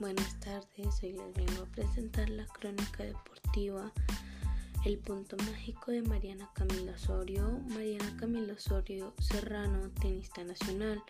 Buenas tardes, hoy les vengo a presentar la crónica deportiva El punto mágico de Mariana Camilo Osorio. Mariana Camilo Osorio Serrano, tenista nacional,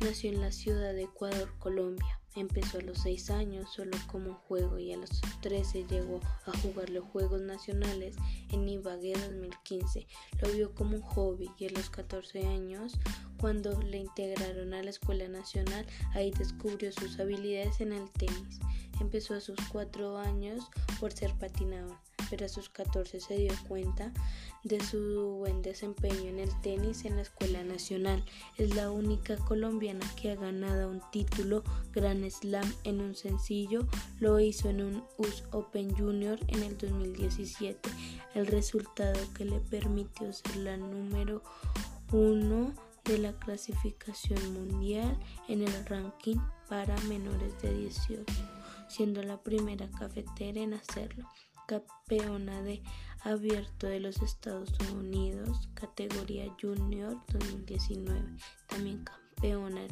nació en la ciudad de Ecuador, Colombia. Empezó a los 6 años solo como juego y a los 13 llegó a jugar los Juegos Nacionales en Ibagué 2015. Lo vio como un hobby y a los 14 años, cuando le integraron a la Escuela Nacional, ahí descubrió sus habilidades en el tenis. Empezó a sus 4 años por ser patinador pero a sus 14 se dio cuenta de su buen desempeño en el tenis en la Escuela Nacional. Es la única colombiana que ha ganado un título Grand Slam en un sencillo. Lo hizo en un US Open Junior en el 2017. El resultado que le permitió ser la número uno de la clasificación mundial en el ranking para menores de 18, siendo la primera cafetera en hacerlo campeona de abierto de los Estados Unidos, categoría junior 2019, también campeona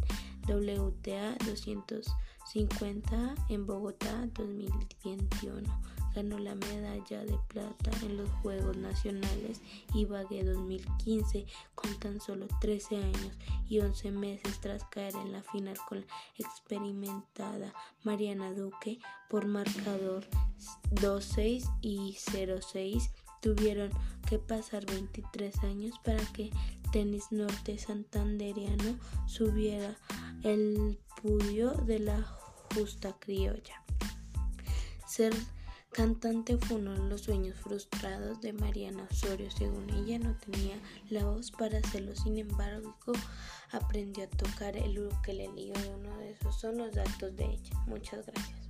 WTA 250 en Bogotá 2021 ganó la medalla de plata en los Juegos Nacionales Ibagué 2015 con tan solo 13 años y 11 meses tras caer en la final con la experimentada Mariana Duque por marcador 2-6 y 0-6 tuvieron que pasar 23 años para que tenis norte santanderiano subiera el pudio de la justa criolla. Ser Cantante de los sueños frustrados de Mariana Osorio. Según ella, no tenía la voz para hacerlo. Sin embargo, aprendió a tocar el ukelele uno de esos son los datos de ella. Muchas gracias.